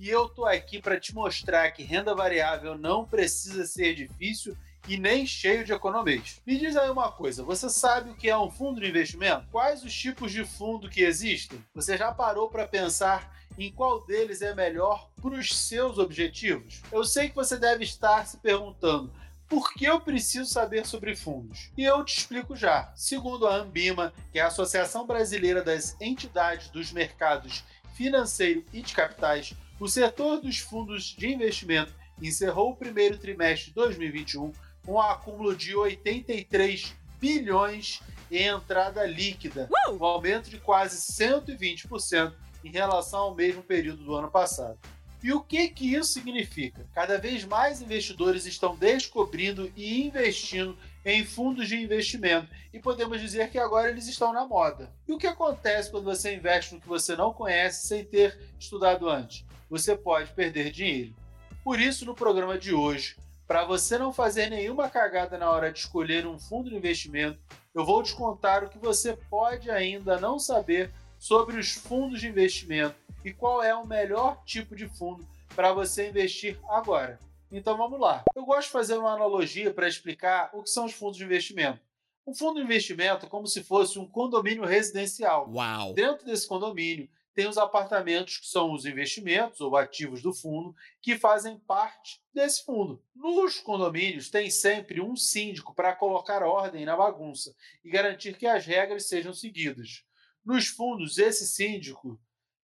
E eu tô aqui para te mostrar que renda variável não precisa ser difícil e nem cheio de economês. Me diz aí uma coisa, você sabe o que é um fundo de investimento? Quais os tipos de fundo que existem? Você já parou para pensar em qual deles é melhor para os seus objetivos? Eu sei que você deve estar se perguntando, por que eu preciso saber sobre fundos? E eu te explico já. Segundo a Ambima, que é a Associação Brasileira das Entidades dos Mercados Financeiro e de Capitais, o setor dos fundos de investimento encerrou o primeiro trimestre de 2021 com um acúmulo de 83 bilhões em entrada líquida, um aumento de quase 120% em relação ao mesmo período do ano passado. E o que, que isso significa? Cada vez mais investidores estão descobrindo e investindo em fundos de investimento. E podemos dizer que agora eles estão na moda. E o que acontece quando você investe no que você não conhece sem ter estudado antes? Você pode perder dinheiro. Por isso, no programa de hoje, para você não fazer nenhuma cagada na hora de escolher um fundo de investimento, eu vou te contar o que você pode ainda não saber sobre os fundos de investimento e qual é o melhor tipo de fundo para você investir agora. Então vamos lá. Eu gosto de fazer uma analogia para explicar o que são os fundos de investimento. Um fundo de investimento é como se fosse um condomínio residencial. Uau! Dentro desse condomínio tem os apartamentos que são os investimentos ou ativos do fundo que fazem parte desse fundo. Nos condomínios tem sempre um síndico para colocar ordem na bagunça e garantir que as regras sejam seguidas. Nos fundos, esse síndico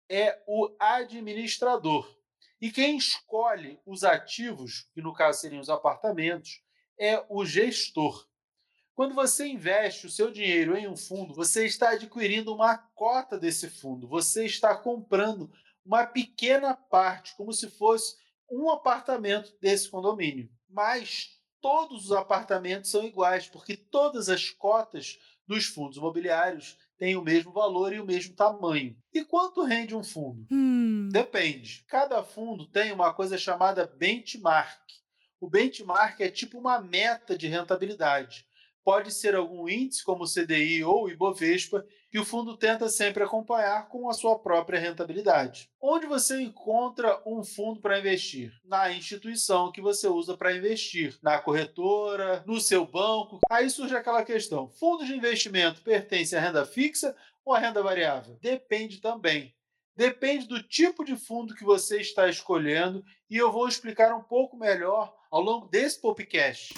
é o administrador. E quem escolhe os ativos, que no caso seriam os apartamentos, é o gestor. Quando você investe o seu dinheiro em um fundo, você está adquirindo uma cota desse fundo, você está comprando uma pequena parte, como se fosse um apartamento desse condomínio. Mas todos os apartamentos são iguais, porque todas as cotas dos fundos imobiliários têm o mesmo valor e o mesmo tamanho. E quanto rende um fundo? Hum. Depende. Cada fundo tem uma coisa chamada benchmark. O benchmark é tipo uma meta de rentabilidade. Pode ser algum índice, como o CDI ou o Ibovespa, que o fundo tenta sempre acompanhar com a sua própria rentabilidade. Onde você encontra um fundo para investir? Na instituição que você usa para investir, na corretora, no seu banco. Aí surge aquela questão: fundos de investimento pertencem à renda fixa ou à renda variável? Depende também. Depende do tipo de fundo que você está escolhendo e eu vou explicar um pouco melhor ao longo desse podcast.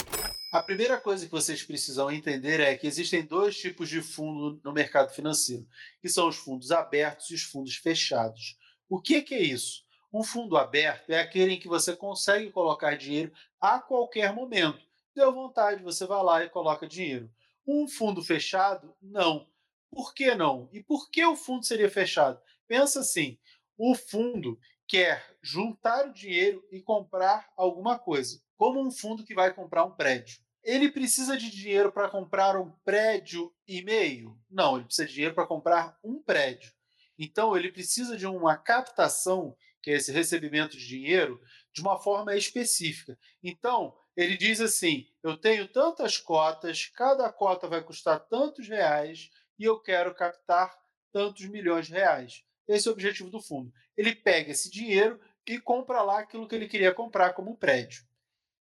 A primeira coisa que vocês precisam entender é que existem dois tipos de fundo no mercado financeiro, que são os fundos abertos e os fundos fechados. O que, que é isso? Um fundo aberto é aquele em que você consegue colocar dinheiro a qualquer momento. Deu vontade, você vai lá e coloca dinheiro. Um fundo fechado, não. Por que não? E por que o fundo seria fechado? Pensa assim: o fundo quer juntar o dinheiro e comprar alguma coisa como um fundo que vai comprar um prédio. Ele precisa de dinheiro para comprar um prédio e meio? Não, ele precisa de dinheiro para comprar um prédio. Então, ele precisa de uma captação, que é esse recebimento de dinheiro, de uma forma específica. Então, ele diz assim: eu tenho tantas cotas, cada cota vai custar tantos reais e eu quero captar tantos milhões de reais. Esse é o objetivo do fundo. Ele pega esse dinheiro e compra lá aquilo que ele queria comprar, como prédio.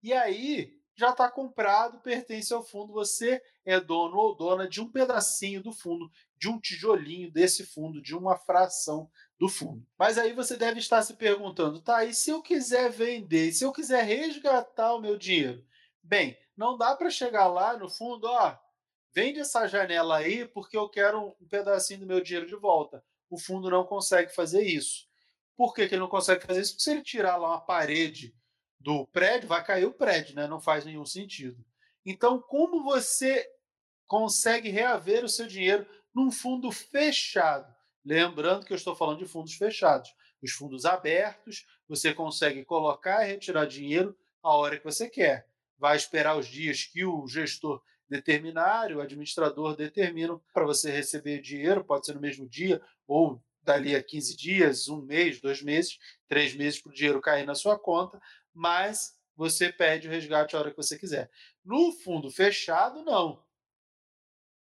E aí já está comprado, pertence ao fundo, você é dono ou dona de um pedacinho do fundo, de um tijolinho desse fundo, de uma fração do fundo. Mas aí você deve estar se perguntando, tá, e se eu quiser vender, se eu quiser resgatar o meu dinheiro? Bem, não dá para chegar lá no fundo, ó, vende essa janela aí porque eu quero um pedacinho do meu dinheiro de volta. O fundo não consegue fazer isso. Por que, que ele não consegue fazer isso? Porque se ele tirar lá uma parede do prédio, vai cair o prédio, né? Não faz nenhum sentido. Então, como você consegue reaver o seu dinheiro num fundo fechado? Lembrando que eu estou falando de fundos fechados. Os fundos abertos, você consegue colocar e retirar dinheiro a hora que você quer. Vai esperar os dias que o gestor determinar, o administrador determina para você receber dinheiro, pode ser no mesmo dia ou dali a 15 dias, um mês, dois meses, três meses para o dinheiro cair na sua conta, mas você pede o resgate a hora que você quiser. No fundo fechado, não.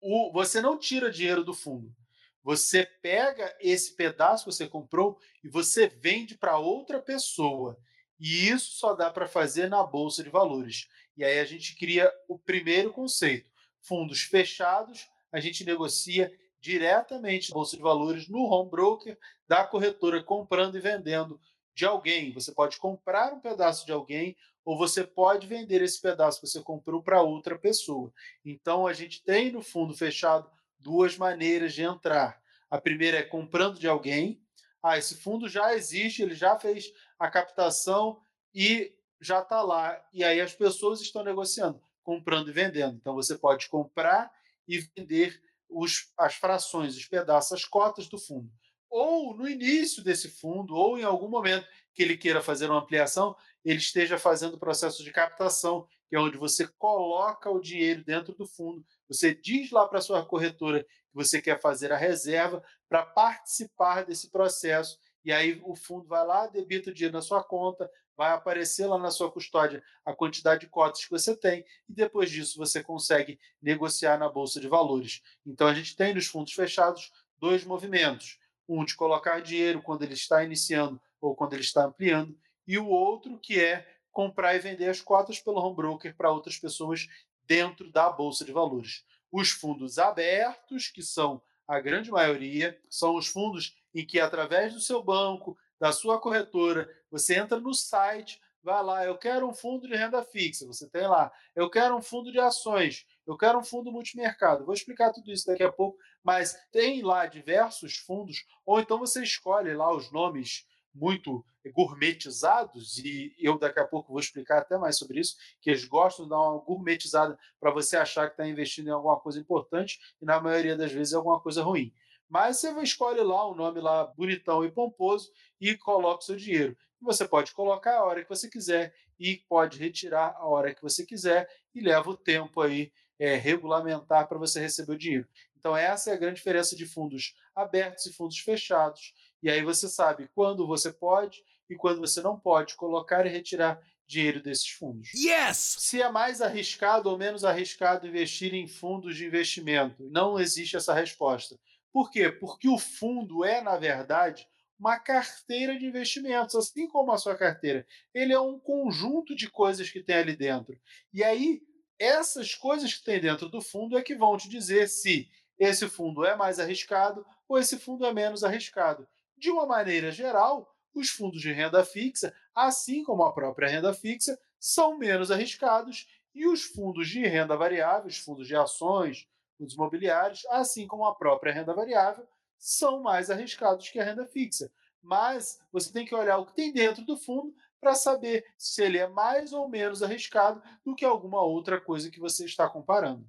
O, você não tira dinheiro do fundo. Você pega esse pedaço que você comprou e você vende para outra pessoa. E isso só dá para fazer na bolsa de valores. E aí a gente cria o primeiro conceito. Fundos fechados, a gente negocia diretamente na bolsa de valores no home broker da corretora comprando e vendendo de alguém. Você pode comprar um pedaço de alguém ou você pode vender esse pedaço que você comprou para outra pessoa. Então a gente tem no fundo fechado duas maneiras de entrar. A primeira é comprando de alguém. Ah, esse fundo já existe, ele já fez a captação e já está lá. E aí as pessoas estão negociando, comprando e vendendo. Então você pode comprar e vender os, as frações, os pedaços, as cotas do fundo. Ou no início desse fundo, ou em algum momento que ele queira fazer uma ampliação, ele esteja fazendo o processo de captação, que é onde você coloca o dinheiro dentro do fundo, você diz lá para a sua corretora que você quer fazer a reserva para participar desse processo, e aí o fundo vai lá, debita o dinheiro na sua conta, vai aparecer lá na sua custódia a quantidade de cotas que você tem, e depois disso você consegue negociar na Bolsa de Valores. Então a gente tem nos fundos fechados dois movimentos: um de colocar dinheiro quando ele está iniciando ou quando ele está ampliando, e o outro que é comprar e vender as cotas pelo home broker para outras pessoas dentro da bolsa de valores. Os fundos abertos, que são a grande maioria, são os fundos em que através do seu banco, da sua corretora, você entra no site, vai lá, eu quero um fundo de renda fixa, você tem lá, eu quero um fundo de ações, eu quero um fundo multimercado. Vou explicar tudo isso daqui a pouco, mas tem lá diversos fundos, ou então você escolhe lá os nomes muito gourmetizados, e eu daqui a pouco vou explicar até mais sobre isso, que eles gostam de dar uma gourmetizada para você achar que está investindo em alguma coisa importante e na maioria das vezes é alguma coisa ruim. Mas você escolhe lá o um nome lá bonitão e pomposo e coloca o seu dinheiro. Você pode colocar a hora que você quiser e pode retirar a hora que você quiser e leva o tempo aí é, regulamentar para você receber o dinheiro. Então essa é a grande diferença de fundos abertos e fundos fechados. E aí você sabe quando você pode e quando você não pode colocar e retirar dinheiro desses fundos. Yes! Se é mais arriscado ou menos arriscado investir em fundos de investimento, não existe essa resposta. Por quê? Porque o fundo é, na verdade, uma carteira de investimentos, assim como a sua carteira. Ele é um conjunto de coisas que tem ali dentro. E aí, essas coisas que tem dentro do fundo é que vão te dizer se esse fundo é mais arriscado ou esse fundo é menos arriscado. De uma maneira geral, os fundos de renda fixa, assim como a própria renda fixa, são menos arriscados e os fundos de renda variável, os fundos de ações, fundos imobiliários, assim como a própria renda variável, são mais arriscados que a renda fixa. Mas você tem que olhar o que tem dentro do fundo para saber se ele é mais ou menos arriscado do que alguma outra coisa que você está comparando.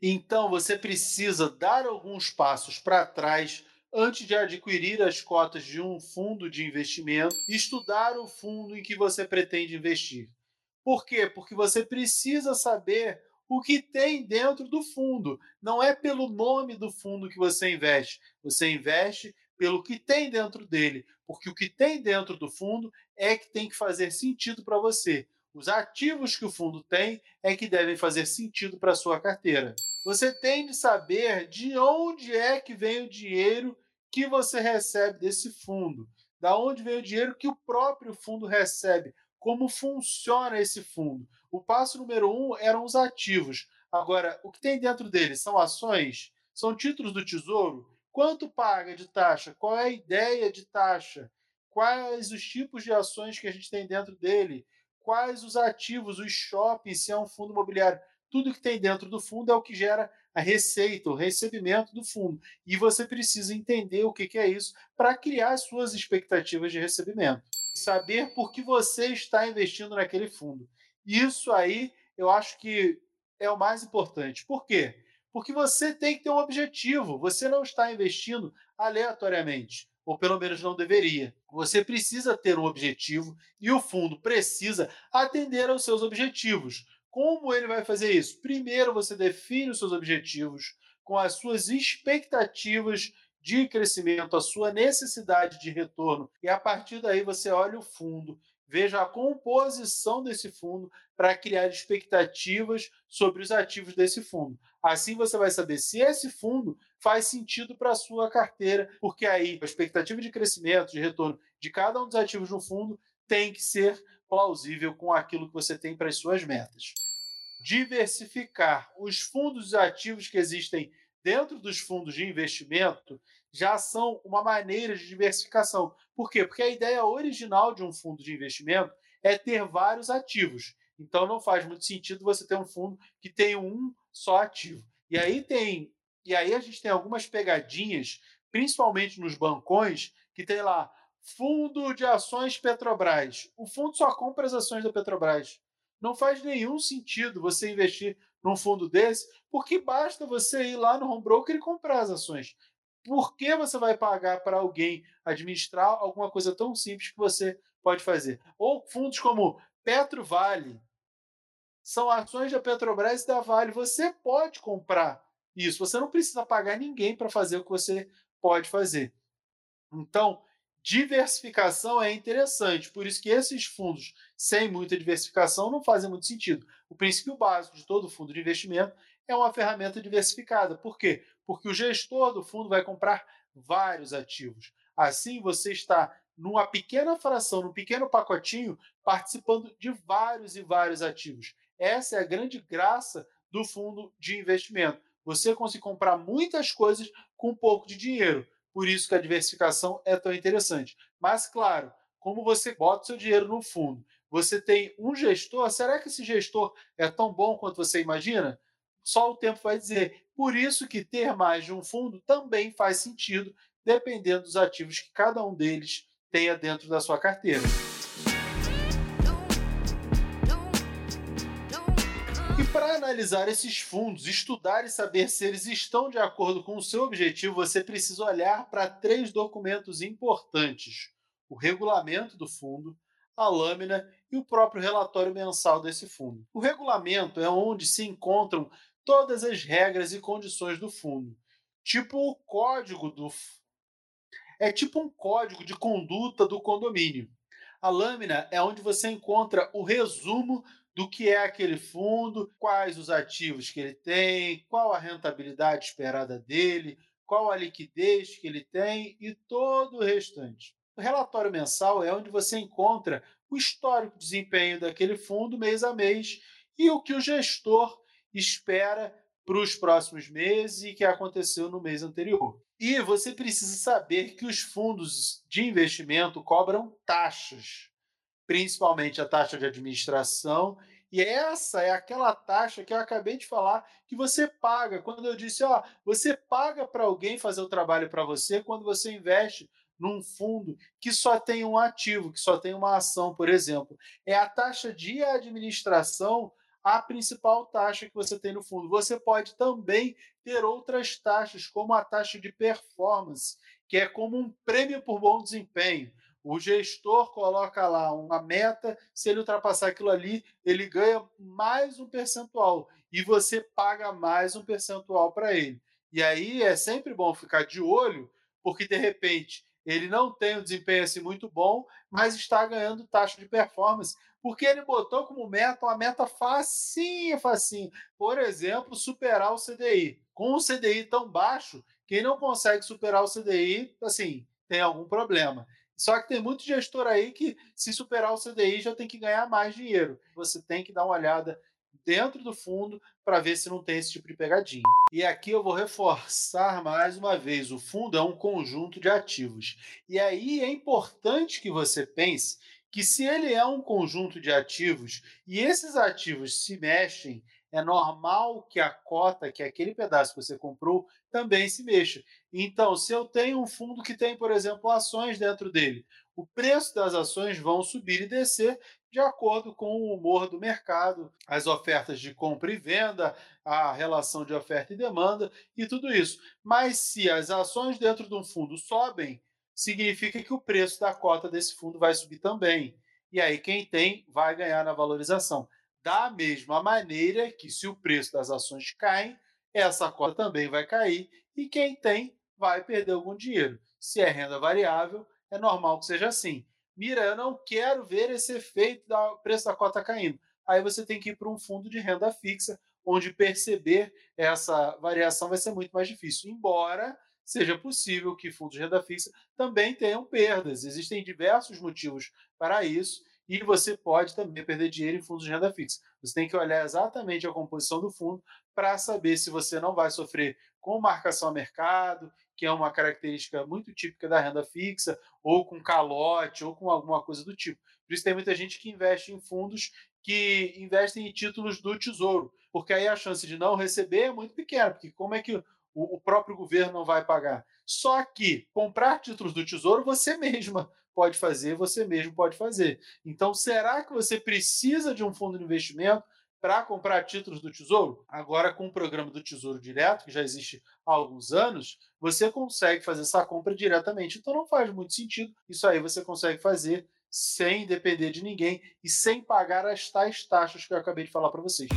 Então você precisa dar alguns passos para trás antes de adquirir as cotas de um fundo de investimento, estudar o fundo em que você pretende investir. Por quê? Porque você precisa saber o que tem dentro do fundo. Não é pelo nome do fundo que você investe. Você investe pelo que tem dentro dele, porque o que tem dentro do fundo é que tem que fazer sentido para você. Os ativos que o fundo tem é que devem fazer sentido para a sua carteira. Você tem de saber de onde é que vem o dinheiro que você recebe desse fundo, da onde vem o dinheiro que o próprio fundo recebe, como funciona esse fundo. O passo número um eram os ativos. Agora, o que tem dentro dele são ações, são títulos do tesouro. Quanto paga de taxa? Qual é a ideia de taxa? Quais os tipos de ações que a gente tem dentro dele? Quais os ativos, os shoppings, se é um fundo imobiliário? Tudo que tem dentro do fundo é o que gera a receita, o recebimento do fundo. E você precisa entender o que é isso para criar suas expectativas de recebimento. Saber por que você está investindo naquele fundo. Isso aí eu acho que é o mais importante. Por quê? Porque você tem que ter um objetivo. Você não está investindo aleatoriamente. ou pelo menos não deveria. Você precisa ter um objetivo e o fundo precisa atender aos seus objetivos. Como ele vai fazer isso? Primeiro, você define os seus objetivos com as suas expectativas de crescimento, a sua necessidade de retorno, e a partir daí você olha o fundo, veja a composição desse fundo para criar expectativas sobre os ativos desse fundo. Assim você vai saber se esse fundo faz sentido para a sua carteira, porque aí a expectativa de crescimento, de retorno de cada um dos ativos no fundo tem que ser plausível com aquilo que você tem para as suas metas. Diversificar os fundos ativos que existem dentro dos fundos de investimento já são uma maneira de diversificação. Por quê? Porque a ideia original de um fundo de investimento é ter vários ativos. Então não faz muito sentido você ter um fundo que tem um só ativo. E aí tem, e aí a gente tem algumas pegadinhas, principalmente nos bancões, que tem lá fundo de ações Petrobras. O fundo só compra as ações da Petrobras. Não faz nenhum sentido você investir num fundo desse, porque basta você ir lá no home broker e comprar as ações. Por que você vai pagar para alguém administrar alguma coisa tão simples que você pode fazer? Ou fundos como Petro Vale, são ações da Petrobras e da Vale. Você pode comprar isso, você não precisa pagar ninguém para fazer o que você pode fazer. Então, diversificação é interessante, por isso que esses fundos sem muita diversificação não fazem muito sentido. O princípio básico de todo fundo de investimento é uma ferramenta diversificada. Por quê? Porque o gestor do fundo vai comprar vários ativos. Assim, você está numa pequena fração, num pequeno pacotinho, participando de vários e vários ativos. Essa é a grande graça do fundo de investimento. Você consegue comprar muitas coisas com pouco de dinheiro. Por isso que a diversificação é tão interessante. Mas, claro, como você bota seu dinheiro no fundo, você tem um gestor, será que esse gestor é tão bom quanto você imagina? Só o tempo vai dizer. Por isso que ter mais de um fundo também faz sentido, dependendo dos ativos que cada um deles tenha dentro da sua carteira. para analisar esses fundos, estudar e saber se eles estão de acordo com o seu objetivo, você precisa olhar para três documentos importantes: o regulamento do fundo, a lâmina e o próprio relatório mensal desse fundo. O regulamento é onde se encontram todas as regras e condições do fundo, tipo o código do é tipo um código de conduta do condomínio. A lâmina é onde você encontra o resumo do que é aquele fundo, quais os ativos que ele tem, qual a rentabilidade esperada dele, qual a liquidez que ele tem e todo o restante. O relatório mensal é onde você encontra o histórico desempenho daquele fundo mês a mês e o que o gestor espera para os próximos meses e que aconteceu no mês anterior. E você precisa saber que os fundos de investimento cobram taxas principalmente a taxa de administração. E essa é aquela taxa que eu acabei de falar que você paga. Quando eu disse, ó, você paga para alguém fazer o trabalho para você quando você investe num fundo que só tem um ativo, que só tem uma ação, por exemplo. É a taxa de administração a principal taxa que você tem no fundo. Você pode também ter outras taxas, como a taxa de performance, que é como um prêmio por bom desempenho. O gestor coloca lá uma meta, se ele ultrapassar aquilo ali, ele ganha mais um percentual e você paga mais um percentual para ele. E aí é sempre bom ficar de olho, porque de repente ele não tem um desempenho assim muito bom, mas está ganhando taxa de performance, porque ele botou como meta uma meta facinha, facinha. Por exemplo, superar o CDI. Com um CDI tão baixo, quem não consegue superar o CDI, assim, tem algum problema. Só que tem muito gestor aí que, se superar o CDI, já tem que ganhar mais dinheiro. Você tem que dar uma olhada dentro do fundo para ver se não tem esse tipo de pegadinha. E aqui eu vou reforçar mais uma vez: o fundo é um conjunto de ativos. E aí é importante que você pense que, se ele é um conjunto de ativos e esses ativos se mexem é normal que a cota, que é aquele pedaço que você comprou, também se mexa. Então, se eu tenho um fundo que tem, por exemplo, ações dentro dele, o preço das ações vão subir e descer de acordo com o humor do mercado, as ofertas de compra e venda, a relação de oferta e demanda e tudo isso. Mas se as ações dentro de um fundo sobem, significa que o preço da cota desse fundo vai subir também. E aí quem tem vai ganhar na valorização. Da mesma maneira que se o preço das ações cai, essa cota também vai cair e quem tem vai perder algum dinheiro. Se é renda variável, é normal que seja assim. Mira, eu não quero ver esse efeito do preço da cota caindo. Aí você tem que ir para um fundo de renda fixa, onde perceber essa variação vai ser muito mais difícil. Embora seja possível que fundos de renda fixa também tenham perdas. Existem diversos motivos para isso e você pode também perder dinheiro em fundos de renda fixa. Você tem que olhar exatamente a composição do fundo para saber se você não vai sofrer com marcação a mercado, que é uma característica muito típica da renda fixa, ou com calote, ou com alguma coisa do tipo. Por isso tem muita gente que investe em fundos que investem em títulos do tesouro, porque aí a chance de não receber é muito pequena, porque como é que o, próprio governo não vai pagar. Só que comprar títulos do Tesouro você mesma pode fazer, você mesmo pode fazer. Então, será que você precisa de um fundo de investimento para comprar títulos do Tesouro? Agora, com o programa do Tesouro Direto, que já existe há alguns anos, você consegue fazer essa compra diretamente. Então, não faz muito sentido. Isso aí você consegue fazer sem depender de ninguém e sem pagar as tais taxas que eu acabei de falar para vocês.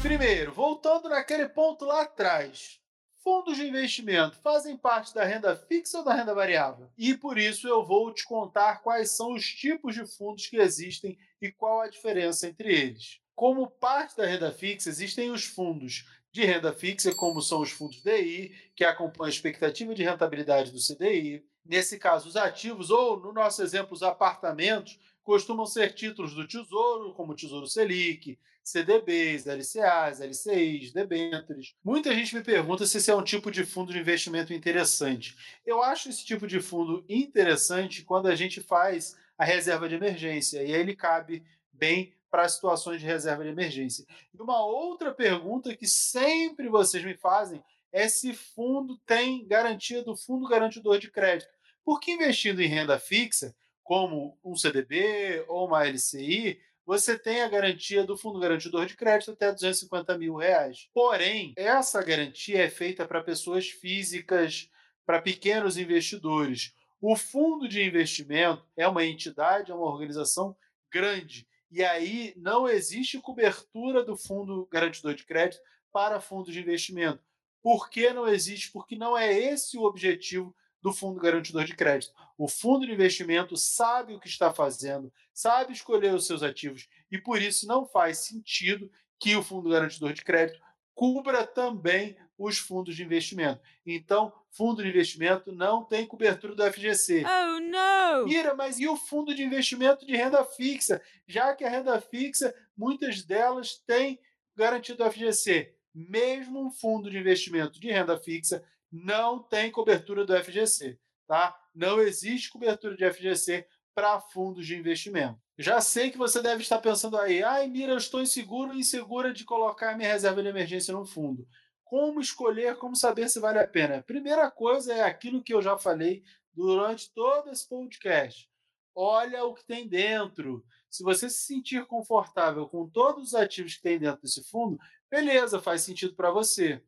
Primeiro, voltando naquele ponto lá atrás, fundos de investimento fazem parte da renda fixa ou da renda variável? E por isso eu vou te contar quais são os tipos de fundos que existem e qual a diferença entre eles. Como parte da renda fixa, existem os fundos de renda fixa, como são os fundos DI, que acompanham a expectativa de rentabilidade do CDI. Nesse caso, os ativos, ou no nosso exemplo, os apartamentos, costumam ser títulos do Tesouro, como Tesouro Selic, CDBs, LCAs, LCIs, debêntures. Muita gente me pergunta se esse é um tipo de fundo de investimento interessante. Eu acho esse tipo de fundo interessante quando a gente faz a reserva de emergência, e aí ele cabe bem para situações de reserva de emergência. E uma outra pergunta que sempre vocês me fazem é se fundo tem garantia do fundo garantidor de crédito. Porque investindo em renda fixa, como um CDB ou uma LCI, você tem a garantia do Fundo Garantidor de Crédito até 250 mil reais. Porém, essa garantia é feita para pessoas físicas, para pequenos investidores. O fundo de investimento é uma entidade, é uma organização grande. E aí não existe cobertura do Fundo Garantidor de Crédito para fundos de investimento. Por que não existe? Porque não é esse o objetivo do Fundo Garantidor de Crédito. O fundo de investimento sabe o que está fazendo, sabe escolher os seus ativos e por isso não faz sentido que o Fundo Garantidor de Crédito cubra também os fundos de investimento. Então, fundo de investimento não tem cobertura do FGC. Oh, não! Ira, mas e o fundo de investimento de renda fixa? Já que a renda fixa, muitas delas têm garantido do FGC. Mesmo um fundo de investimento de renda fixa não tem cobertura do FGC, tá? Não existe cobertura de FGC para fundos de investimento. Já sei que você deve estar pensando aí, ai, Mira, eu estou inseguro e insegura de colocar minha reserva de emergência no fundo. Como escolher, como saber se vale a pena? Primeira coisa é aquilo que eu já falei durante todo esse podcast. Olha o que tem dentro. Se você se sentir confortável com todos os ativos que tem dentro desse fundo, beleza, faz sentido para você.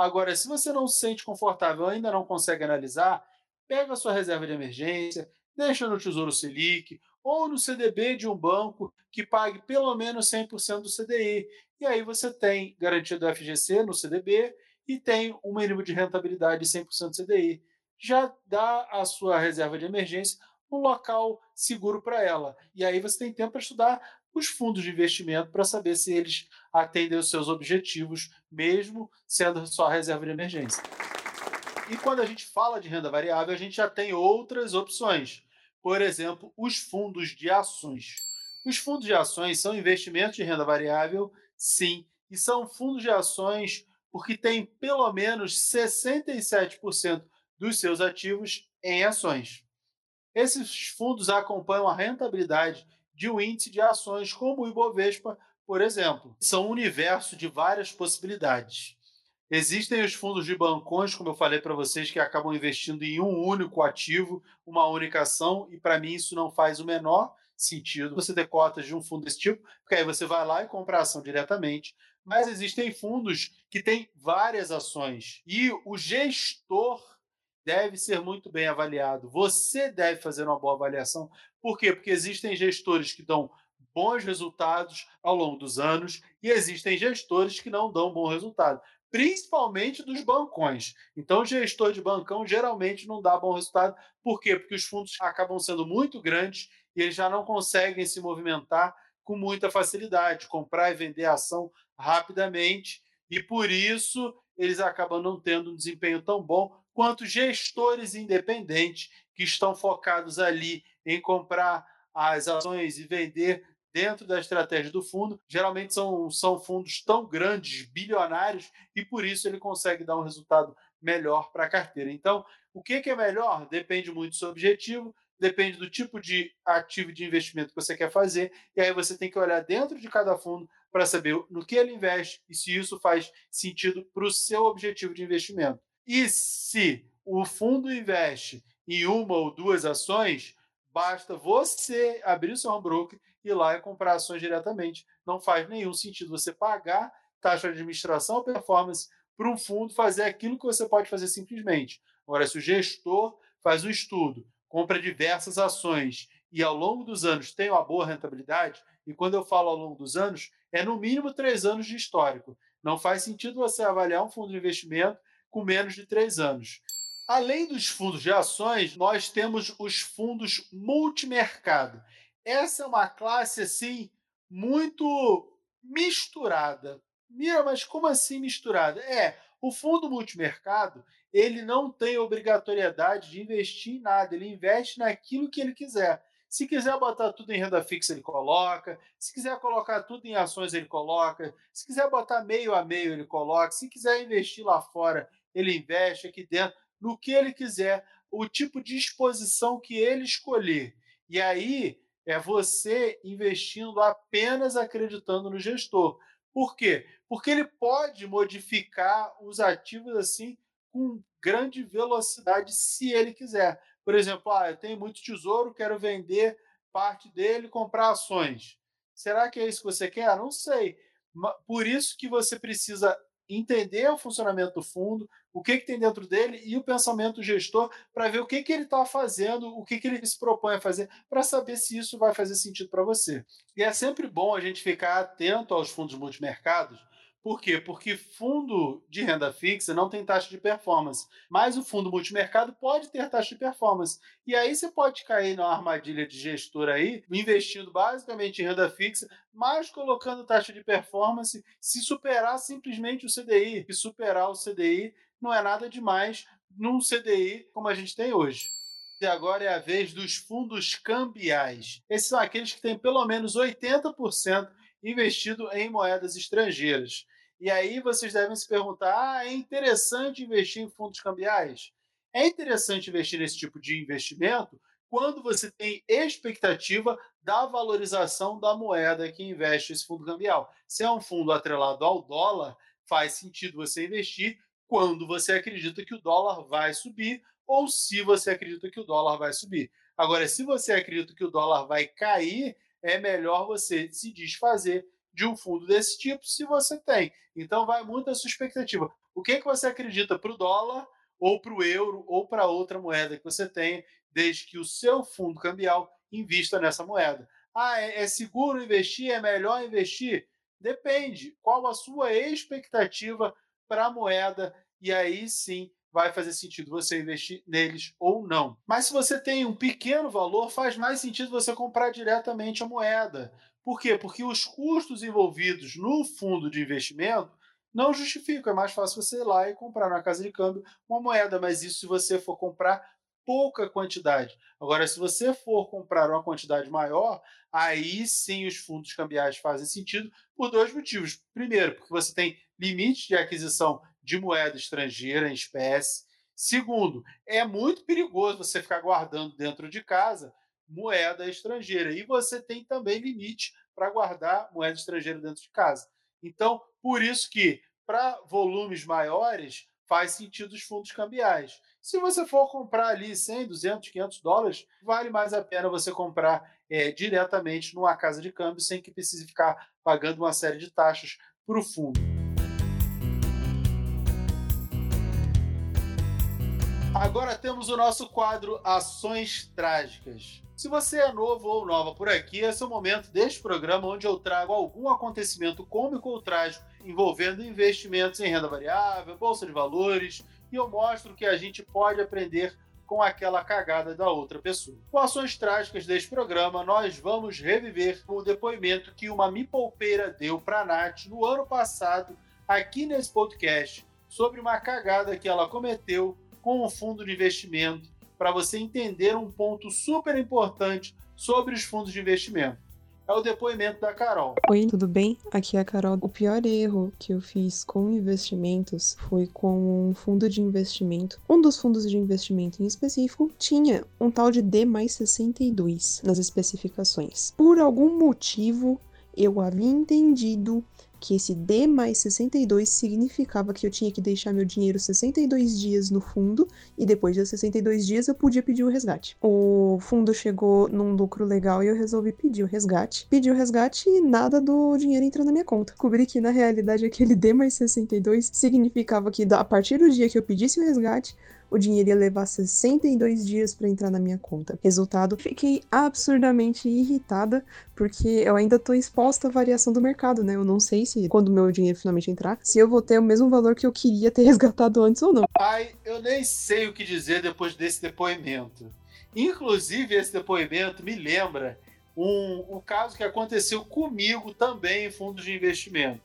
Agora, se você não se sente confortável, ainda não consegue analisar, pega a sua reserva de emergência, deixa no Tesouro Selic ou no CDB de um banco que pague pelo menos 100% do CDI. E aí você tem garantia do FGC no CDB e tem um mínimo de rentabilidade de 100% do CDI. Já dá a sua reserva de emergência um local seguro para ela. E aí você tem tempo para estudar os fundos de investimento para saber se eles atendem os seus objetivos, mesmo sendo só reserva de emergência. E quando a gente fala de renda variável, a gente já tem outras opções. Por exemplo, os fundos de ações. Os fundos de ações são investimentos de renda variável, sim, e são fundos de ações porque têm pelo menos 67% dos seus ativos em ações. Esses fundos acompanham a rentabilidade de um índice de ações como o Ibovespa, por exemplo. São um universo de várias possibilidades. Existem os fundos de bancões, como eu falei para vocês, que acabam investindo em um único ativo, uma única ação, e para mim isso não faz o menor sentido você ter cotas de um fundo desse tipo, porque aí você vai lá e compra a ação diretamente. mas existem fundos que têm várias ações e o gestor deve ser muito bem avaliado. Você deve fazer uma boa avaliação. Por quê? Porque existem gestores que dão bons resultados ao longo dos anos e existem gestores que não dão bom resultado, principalmente dos bancões. Então, gestor de bancão geralmente não dá bom resultado. Por quê? Porque os fundos acabam sendo muito grandes e eles já não conseguem se movimentar com muita facilidade, comprar e vender ação rapidamente, e por isso eles acabam não tendo um desempenho tão bom quanto gestores independentes que estão focados ali em comprar as ações e vender dentro da estratégia do fundo. Geralmente são, são fundos tão grandes, bilionários, e por isso ele consegue dar um resultado melhor para a carteira. Então, o que, que é melhor? Depende muito do seu objetivo, depende do tipo de ativo de investimento que você quer fazer, e aí você tem que olhar dentro de cada fundo para saber no que ele investe e se isso faz sentido para o seu objetivo de investimento. E se o fundo investe em uma ou duas ações, basta você abrir o seu home broker, ir lá e comprar ações diretamente. Não faz nenhum sentido você pagar taxa de administração ou performance para um fundo fazer aquilo que você pode fazer simplesmente. Agora, se o gestor faz um estudo, compra diversas ações e ao longo dos anos tem uma boa rentabilidade, e quando eu falo ao longo dos anos, é no mínimo três anos de histórico. Não faz sentido você avaliar um fundo de investimento com menos de três anos. Além dos fundos de ações, nós temos os fundos multimercado. Essa é uma classe assim muito misturada. Mira, mas como assim misturada? É, o fundo multimercado, ele não tem obrigatoriedade de investir em nada, ele investe naquilo que ele quiser. Se quiser botar tudo em renda fixa, ele coloca. Se quiser colocar tudo em ações, ele coloca. Se quiser botar meio a meio, ele coloca. Se quiser investir lá fora, ele investe aqui dentro, no que ele quiser, o tipo de exposição que ele escolher. E aí é você investindo apenas acreditando no gestor. Por quê? Porque ele pode modificar os ativos assim com grande velocidade se ele quiser. Por exemplo, ah, eu tenho muito tesouro, quero vender parte dele e comprar ações. Será que é isso que você quer? Não sei. Por isso que você precisa entender o funcionamento do fundo, o que, que tem dentro dele e o pensamento do gestor para ver o que, que ele está fazendo, o que, que ele se propõe a fazer, para saber se isso vai fazer sentido para você. E é sempre bom a gente ficar atento aos fundos multimercados, por quê? Porque fundo de renda fixa não tem taxa de performance, mas o fundo multimercado pode ter taxa de performance. E aí você pode cair na armadilha de gestor aí, investindo basicamente em renda fixa, mas colocando taxa de performance, se superar simplesmente o CDI. E superar o CDI não é nada demais num CDI como a gente tem hoje. E agora é a vez dos fundos cambiais. Esses são aqueles que têm pelo menos 80% investido em moedas estrangeiras. E aí vocês devem se perguntar: ah, é interessante investir em fundos cambiais? É interessante investir nesse tipo de investimento quando você tem expectativa da valorização da moeda que investe esse fundo cambial. Se é um fundo atrelado ao dólar, faz sentido você investir quando você acredita que o dólar vai subir ou se você acredita que o dólar vai subir. Agora, se você acredita que o dólar vai cair, é melhor você se desfazer de um fundo desse tipo se você tem. Então vai muito a sua expectativa. O que, é que você acredita para o dólar, ou para o euro, ou para outra moeda que você tenha, desde que o seu fundo cambial invista nessa moeda. Ah, é, é seguro investir? É melhor investir? Depende. Qual a sua expectativa para a moeda? E aí sim vai fazer sentido você investir neles ou não. Mas se você tem um pequeno valor, faz mais sentido você comprar diretamente a moeda. Por quê? Porque os custos envolvidos no fundo de investimento não justificam. É mais fácil você ir lá e comprar na casa de câmbio uma moeda, mas isso se você for comprar pouca quantidade. Agora, se você for comprar uma quantidade maior, aí sim os fundos cambiais fazem sentido por dois motivos. Primeiro, porque você tem limite de aquisição de moeda estrangeira em espécie. Segundo, é muito perigoso você ficar guardando dentro de casa moeda estrangeira. E você tem também limite para guardar moeda estrangeira dentro de casa. Então, por isso que para volumes maiores faz sentido os fundos cambiais. Se você for comprar ali 100, 200, 500 dólares, vale mais a pena você comprar é, diretamente numa casa de câmbio sem que precise ficar pagando uma série de taxas para o fundo. Agora temos o nosso quadro Ações Trágicas. Se você é novo ou nova por aqui, esse é o momento deste programa onde eu trago algum acontecimento cômico ou trágico envolvendo investimentos em renda variável, bolsa de valores, e eu mostro que a gente pode aprender com aquela cagada da outra pessoa. Com ações trágicas deste programa, nós vamos reviver o depoimento que uma mipolpeira deu para a Nath no ano passado, aqui nesse podcast, sobre uma cagada que ela cometeu com o fundo de investimento, para você entender um ponto super importante sobre os fundos de investimento é o depoimento da Carol. Oi, tudo bem? Aqui é a Carol. O pior erro que eu fiz com investimentos foi com um fundo de investimento. Um dos fundos de investimento em específico tinha um tal de D mais 62 nas especificações. Por algum motivo, eu havia entendido que esse D mais 62 significava que eu tinha que deixar meu dinheiro 62 dias no fundo e depois de 62 dias eu podia pedir o resgate. O fundo chegou num lucro legal e eu resolvi pedir o resgate. Pedi o resgate e nada do dinheiro entrou na minha conta. Descobri que na realidade aquele D mais 62 significava que a partir do dia que eu pedisse o resgate, o dinheiro ia levar 62 dias para entrar na minha conta. Resultado, fiquei absurdamente irritada, porque eu ainda tô exposta à variação do mercado, né? Eu não sei se quando meu dinheiro finalmente entrar, se eu vou ter o mesmo valor que eu queria ter resgatado antes ou não. Ai, eu nem sei o que dizer depois desse depoimento. Inclusive, esse depoimento me lembra um, um caso que aconteceu comigo também em fundos de investimento.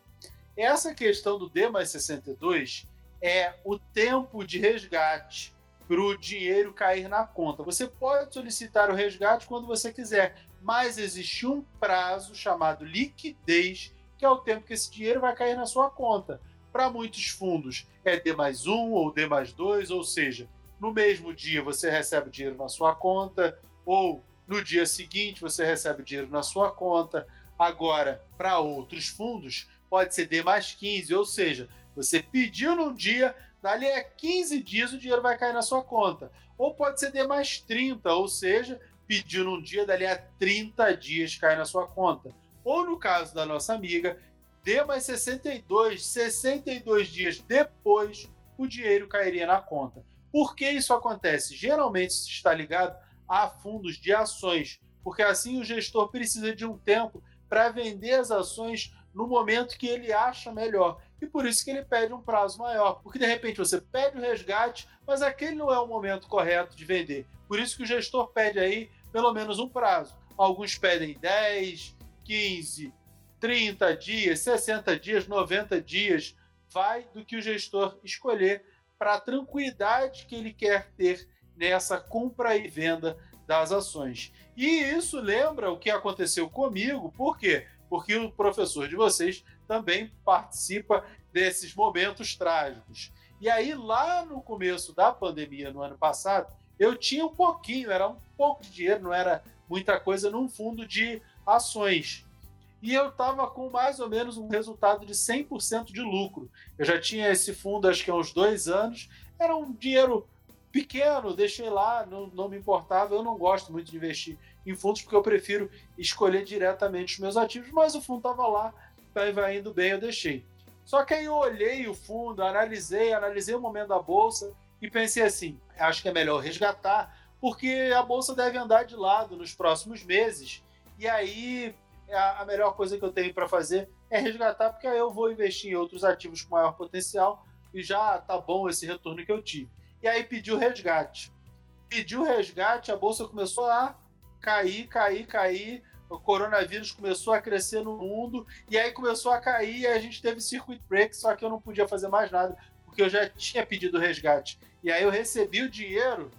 Essa questão do D mais 62 é o tempo de resgate para o dinheiro cair na conta. Você pode solicitar o resgate quando você quiser, mas existe um prazo chamado liquidez, que é o tempo que esse dinheiro vai cair na sua conta. Para muitos fundos é D mais um ou D mais dois, ou seja, no mesmo dia você recebe o dinheiro na sua conta, ou no dia seguinte você recebe o dinheiro na sua conta. Agora, para outros fundos, pode ser D mais 15, ou seja, você pediu num dia, dali a 15 dias o dinheiro vai cair na sua conta. Ou pode ser D mais 30, ou seja, pediu num dia, dali a 30 dias cai na sua conta. Ou no caso da nossa amiga, D mais 62, 62 dias depois o dinheiro cairia na conta. Por que isso acontece? Geralmente isso está ligado a fundos de ações, porque assim o gestor precisa de um tempo para vender as ações no momento que ele acha melhor e por isso que ele pede um prazo maior. Porque de repente você pede o resgate, mas aquele não é o momento correto de vender. Por isso que o gestor pede aí pelo menos um prazo. Alguns pedem 10, 15, 30 dias, 60 dias, 90 dias. Vai do que o gestor escolher para a tranquilidade que ele quer ter nessa compra e venda das ações. E isso lembra o que aconteceu comigo, por quê? Porque o professor de vocês também participa desses momentos trágicos. E aí, lá no começo da pandemia, no ano passado, eu tinha um pouquinho, era um pouco de dinheiro, não era muita coisa, num fundo de ações. E eu estava com mais ou menos um resultado de 100% de lucro. Eu já tinha esse fundo, acho que há uns dois anos. Era um dinheiro pequeno, deixei lá, não, não me importava. Eu não gosto muito de investir em fundos porque eu prefiro escolher diretamente os meus ativos, mas o fundo estava lá, vai indo bem, eu deixei. Só que aí eu olhei o fundo, analisei, analisei o momento da bolsa e pensei assim: acho que é melhor resgatar, porque a bolsa deve andar de lado nos próximos meses. E aí a, melhor coisa que eu tenho para fazer é resgatar, porque aí eu vou investir em outros ativos com maior potencial e já tá bom esse retorno que eu tive. E aí pedi o resgate. Pedi o resgate, a bolsa começou a cair, cair, cair o coronavírus começou a crescer no mundo e aí começou a cair e a gente teve circuit break, só que eu não podia fazer mais nada, porque eu já tinha pedido resgate. E aí eu recebi o dinheiro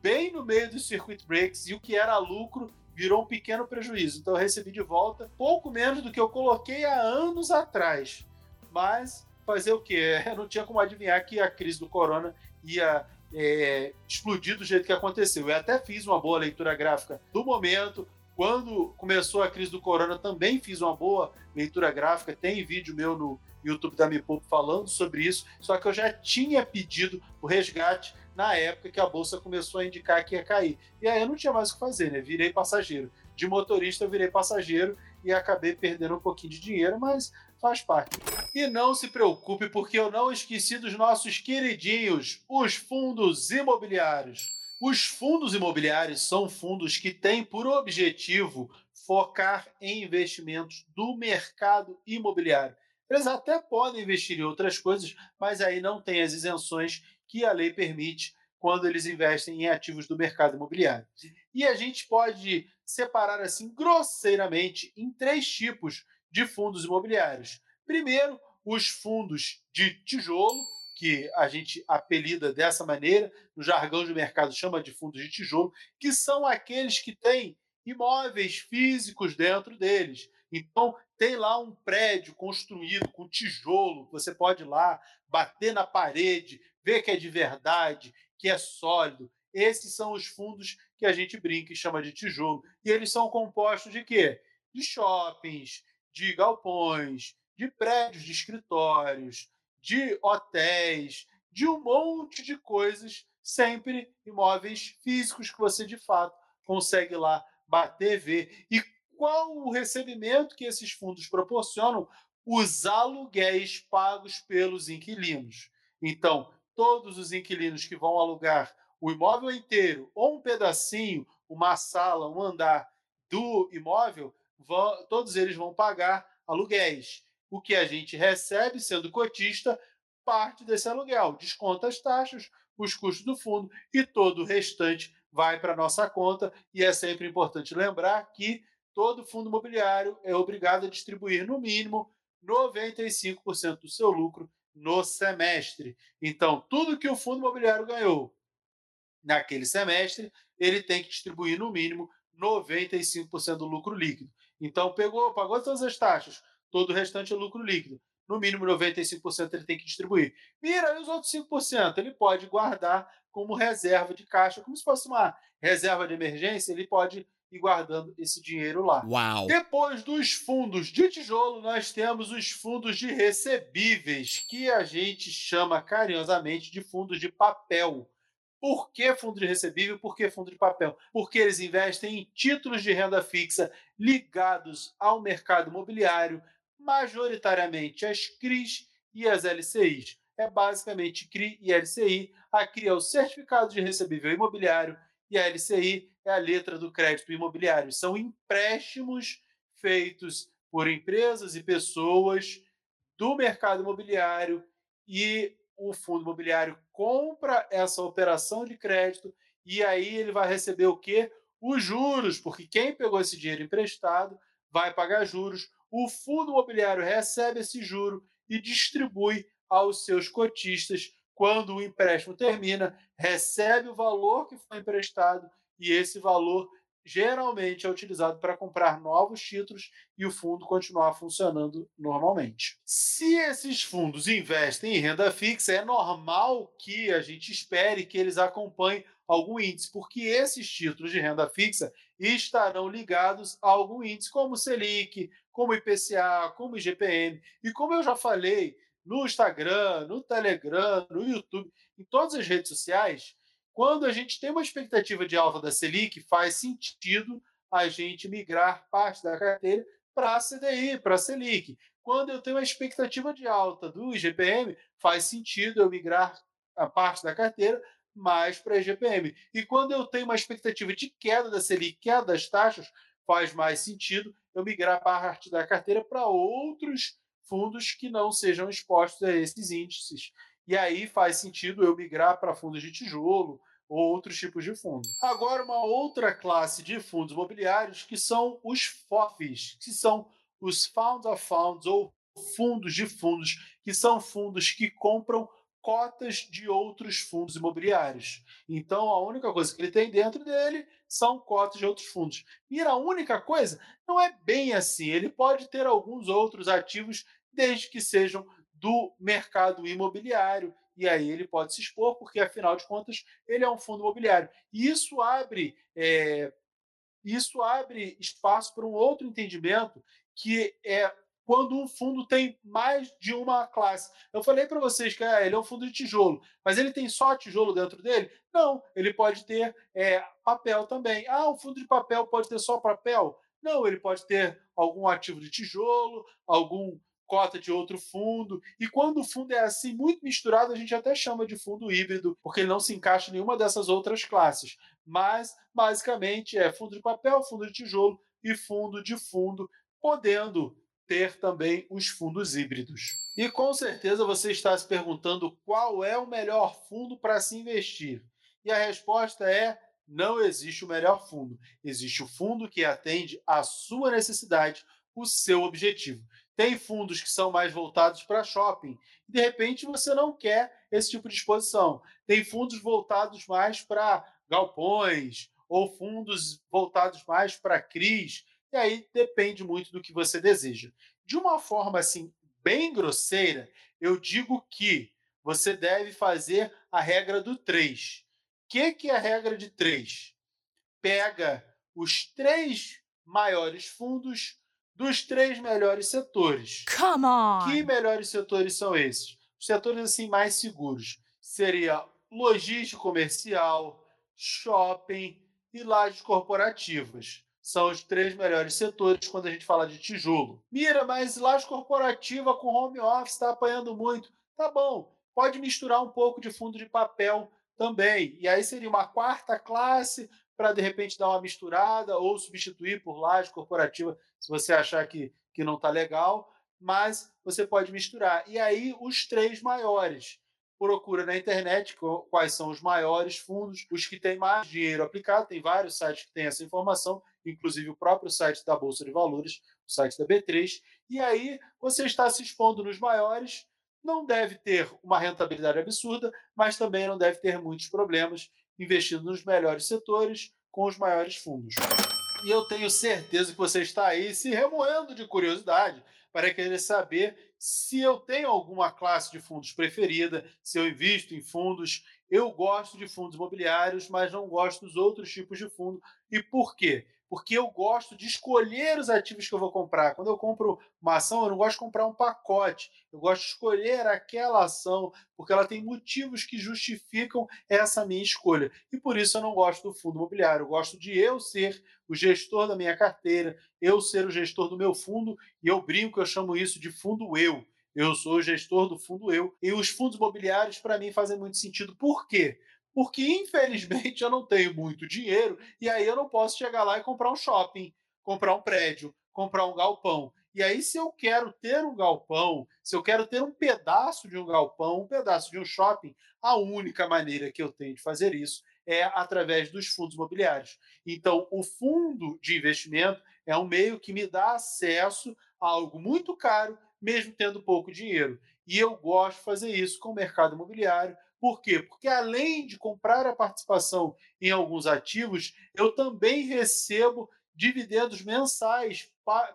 bem no meio dos circuit breaks e o que era lucro virou um pequeno prejuízo. Então eu recebi de volta pouco menos do que eu coloquei há anos atrás. Mas fazer o quê? Eu não tinha como adivinhar que a crise do corona ia é, explodir do jeito que aconteceu. Eu até fiz uma boa leitura gráfica do momento, quando começou a crise do corona, também fiz uma boa leitura gráfica. Tem vídeo meu no YouTube da Me falando sobre isso. Só que eu já tinha pedido o resgate na época que a bolsa começou a indicar que ia cair. E aí eu não tinha mais o que fazer, né? Virei passageiro. De motorista, eu virei passageiro e acabei perdendo um pouquinho de dinheiro, mas faz parte. E não se preocupe, porque eu não esqueci dos nossos queridinhos, os fundos imobiliários. Os fundos imobiliários são fundos que têm por objetivo focar em investimentos do mercado imobiliário. Eles até podem investir em outras coisas, mas aí não tem as isenções que a lei permite quando eles investem em ativos do mercado imobiliário. E a gente pode separar assim grosseiramente em três tipos de fundos imobiliários. Primeiro, os fundos de tijolo, que a gente apelida dessa maneira, no jargão de mercado chama de fundos de tijolo, que são aqueles que têm imóveis físicos dentro deles. Então, tem lá um prédio construído com tijolo, você pode ir lá bater na parede, ver que é de verdade, que é sólido. Esses são os fundos que a gente brinca e chama de tijolo. E eles são compostos de quê? De shoppings, de galpões, de prédios de escritórios, de hotéis, de um monte de coisas, sempre imóveis físicos que você de fato consegue lá bater, ver. E qual o recebimento que esses fundos proporcionam? Os aluguéis pagos pelos inquilinos. Então, todos os inquilinos que vão alugar o imóvel inteiro ou um pedacinho, uma sala, um andar do imóvel, vão, todos eles vão pagar aluguéis. O que a gente recebe, sendo cotista, parte desse aluguel, desconta as taxas, os custos do fundo e todo o restante vai para a nossa conta. E é sempre importante lembrar que todo fundo imobiliário é obrigado a distribuir, no mínimo, 95% do seu lucro no semestre. Então, tudo que o fundo imobiliário ganhou naquele semestre, ele tem que distribuir no mínimo 95% do lucro líquido. Então, pegou, pagou todas as taxas, todo o restante é lucro líquido. No mínimo 95% ele tem que distribuir. Mira, e os outros 5%? Ele pode guardar como reserva de caixa, como se fosse uma reserva de emergência, ele pode e guardando esse dinheiro lá. Uau. Depois dos fundos de tijolo, nós temos os fundos de recebíveis, que a gente chama carinhosamente de fundos de papel. Por que fundo de recebível? Por que fundo de papel? Porque eles investem em títulos de renda fixa ligados ao mercado imobiliário, majoritariamente as CRIs e as LCIs. É basicamente CRI e LCI. A CRI é o certificado de recebível imobiliário e a LCI é a letra do crédito imobiliário. São empréstimos feitos por empresas e pessoas do mercado imobiliário e o fundo imobiliário compra essa operação de crédito e aí ele vai receber o quê? Os juros, porque quem pegou esse dinheiro emprestado vai pagar juros. O fundo imobiliário recebe esse juro e distribui aos seus cotistas. Quando o empréstimo termina, recebe o valor que foi emprestado e esse valor geralmente é utilizado para comprar novos títulos e o fundo continuar funcionando normalmente. Se esses fundos investem em renda fixa, é normal que a gente espere que eles acompanhem algum índice, porque esses títulos de renda fixa estarão ligados a algum índice, como o Selic, como o IPCA, como o IGPM. E como eu já falei, no Instagram, no Telegram, no YouTube, em todas as redes sociais, quando a gente tem uma expectativa de alta da Selic, faz sentido a gente migrar parte da carteira para a CDI, para a Selic. Quando eu tenho uma expectativa de alta do IGPM, faz sentido eu migrar a parte da carteira mais para a IGPM. E quando eu tenho uma expectativa de queda da Selic, queda das taxas, faz mais sentido eu migrar parte da carteira para outros fundos que não sejam expostos a esses índices. E aí faz sentido eu migrar para fundos de tijolo ou outros tipos de fundos. Agora, uma outra classe de fundos imobiliários que são os FOFs, que são os Fund of Funds ou fundos de fundos, que são fundos que compram cotas de outros fundos imobiliários. Então, a única coisa que ele tem dentro dele são cotas de outros fundos. E a única coisa não é bem assim. Ele pode ter alguns outros ativos desde que sejam do mercado imobiliário. E aí ele pode se expor, porque afinal de contas ele é um fundo imobiliário. E isso abre, é, isso abre espaço para um outro entendimento que é quando um fundo tem mais de uma classe. Eu falei para vocês que ah, ele é um fundo de tijolo, mas ele tem só tijolo dentro dele? Não, ele pode ter é, papel também. Ah, o fundo de papel pode ter só papel? Não, ele pode ter algum ativo de tijolo, algum cota de outro fundo. E quando o fundo é assim, muito misturado, a gente até chama de fundo híbrido, porque ele não se encaixa em nenhuma dessas outras classes. Mas, basicamente, é fundo de papel, fundo de tijolo e fundo de fundo, podendo ter também os fundos híbridos. E com certeza você está se perguntando qual é o melhor fundo para se investir. E a resposta é: não existe o melhor fundo. Existe o fundo que atende à sua necessidade, o seu objetivo. Tem fundos que são mais voltados para shopping. De repente você não quer esse tipo de exposição. Tem fundos voltados mais para galpões ou fundos voltados mais para CRIs. E aí depende muito do que você deseja. De uma forma assim bem grosseira, eu digo que você deve fazer a regra do 3. O que, que é a regra de 3? Pega os três maiores fundos dos três melhores setores. Come on! Que melhores setores são esses? Os setores assim mais seguros seria logística comercial, shopping e lajes corporativas. São os três melhores setores quando a gente fala de tijolo. Mira, mas laje corporativa com home office está apanhando muito. Tá bom, pode misturar um pouco de fundo de papel também. E aí seria uma quarta classe para de repente dar uma misturada ou substituir por laje corporativa se você achar que, que não está legal, mas você pode misturar. E aí, os três maiores. Procura na internet quais são os maiores fundos, os que têm mais dinheiro aplicado. Tem vários sites que têm essa informação, inclusive o próprio site da Bolsa de Valores, o site da B3. E aí você está se expondo nos maiores, não deve ter uma rentabilidade absurda, mas também não deve ter muitos problemas investindo nos melhores setores com os maiores fundos e eu tenho certeza que você está aí se remoendo de curiosidade para querer saber se eu tenho alguma classe de fundos preferida, se eu invisto em fundos. Eu gosto de fundos imobiliários, mas não gosto dos outros tipos de fundo. E por quê? Porque eu gosto de escolher os ativos que eu vou comprar. Quando eu compro uma ação, eu não gosto de comprar um pacote. Eu gosto de escolher aquela ação, porque ela tem motivos que justificam essa minha escolha. E por isso eu não gosto do fundo imobiliário. Eu gosto de eu ser o gestor da minha carteira, eu ser o gestor do meu fundo, e eu brinco, eu chamo isso de fundo eu. Eu sou o gestor do fundo eu. E os fundos imobiliários, para mim, fazem muito sentido. Por quê? Porque infelizmente eu não tenho muito dinheiro e aí eu não posso chegar lá e comprar um shopping, comprar um prédio, comprar um galpão. E aí, se eu quero ter um galpão, se eu quero ter um pedaço de um galpão, um pedaço de um shopping, a única maneira que eu tenho de fazer isso é através dos fundos imobiliários. Então, o fundo de investimento é um meio que me dá acesso a algo muito caro, mesmo tendo pouco dinheiro. E eu gosto de fazer isso com o mercado imobiliário, por quê? Porque além de comprar a participação em alguns ativos, eu também recebo dividendos mensais,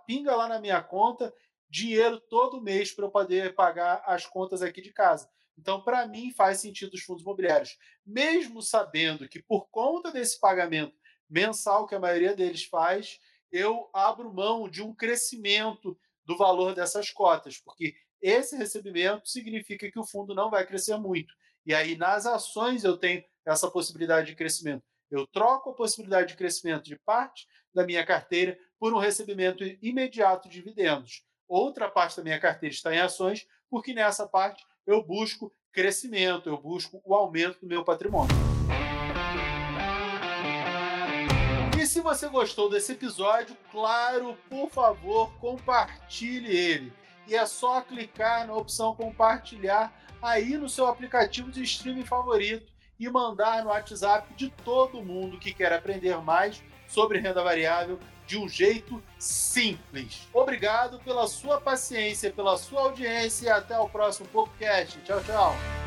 pinga lá na minha conta, dinheiro todo mês para eu poder pagar as contas aqui de casa. Então, para mim, faz sentido os fundos imobiliários. Mesmo sabendo que, por conta desse pagamento mensal que a maioria deles faz, eu abro mão de um crescimento do valor dessas cotas, porque esse recebimento significa que o fundo não vai crescer muito. E aí, nas ações, eu tenho essa possibilidade de crescimento. Eu troco a possibilidade de crescimento de parte da minha carteira por um recebimento imediato de dividendos. Outra parte da minha carteira está em ações, porque nessa parte eu busco crescimento, eu busco o aumento do meu patrimônio. E se você gostou desse episódio, claro, por favor, compartilhe ele. E é só clicar na opção compartilhar aí no seu aplicativo de streaming favorito e mandar no WhatsApp de todo mundo que quer aprender mais sobre renda variável de um jeito simples. Obrigado pela sua paciência, pela sua audiência e até o próximo podcast. Tchau, tchau.